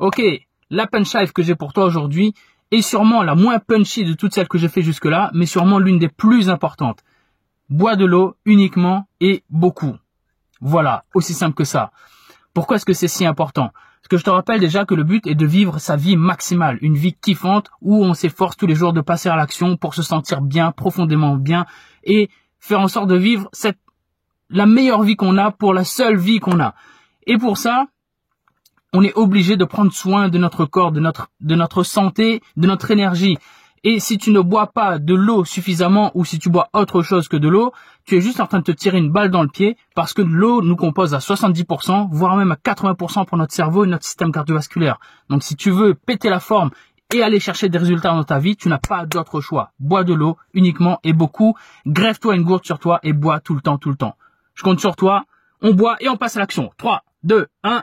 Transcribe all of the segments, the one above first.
Ok, la punchlife que j'ai pour toi aujourd'hui est sûrement la moins punchy de toutes celles que j'ai fait jusque-là, mais sûrement l'une des plus importantes. Bois de l'eau uniquement et beaucoup. Voilà, aussi simple que ça. Pourquoi est-ce que c'est si important? Parce que je te rappelle déjà que le but est de vivre sa vie maximale, une vie kiffante où on s'efforce tous les jours de passer à l'action pour se sentir bien, profondément bien et faire en sorte de vivre cette la meilleure vie qu'on a pour la seule vie qu'on a. Et pour ça, on est obligé de prendre soin de notre corps, de notre, de notre santé, de notre énergie. Et si tu ne bois pas de l'eau suffisamment ou si tu bois autre chose que de l'eau, tu es juste en train de te tirer une balle dans le pied parce que l'eau nous compose à 70%, voire même à 80% pour notre cerveau et notre système cardiovasculaire. Donc si tu veux péter la forme et aller chercher des résultats dans ta vie, tu n'as pas d'autre choix. Bois de l'eau uniquement et beaucoup. Grève-toi une gourde sur toi et bois tout le temps, tout le temps. Je compte sur toi. On boit et on passe à l'action. 3, 2, 1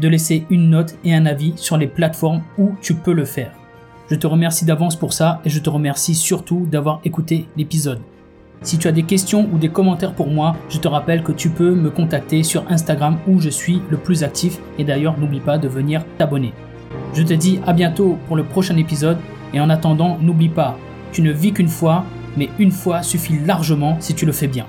de laisser une note et un avis sur les plateformes où tu peux le faire. Je te remercie d'avance pour ça et je te remercie surtout d'avoir écouté l'épisode. Si tu as des questions ou des commentaires pour moi, je te rappelle que tu peux me contacter sur Instagram où je suis le plus actif et d'ailleurs n'oublie pas de venir t'abonner. Je te dis à bientôt pour le prochain épisode et en attendant n'oublie pas, tu ne vis qu'une fois, mais une fois suffit largement si tu le fais bien.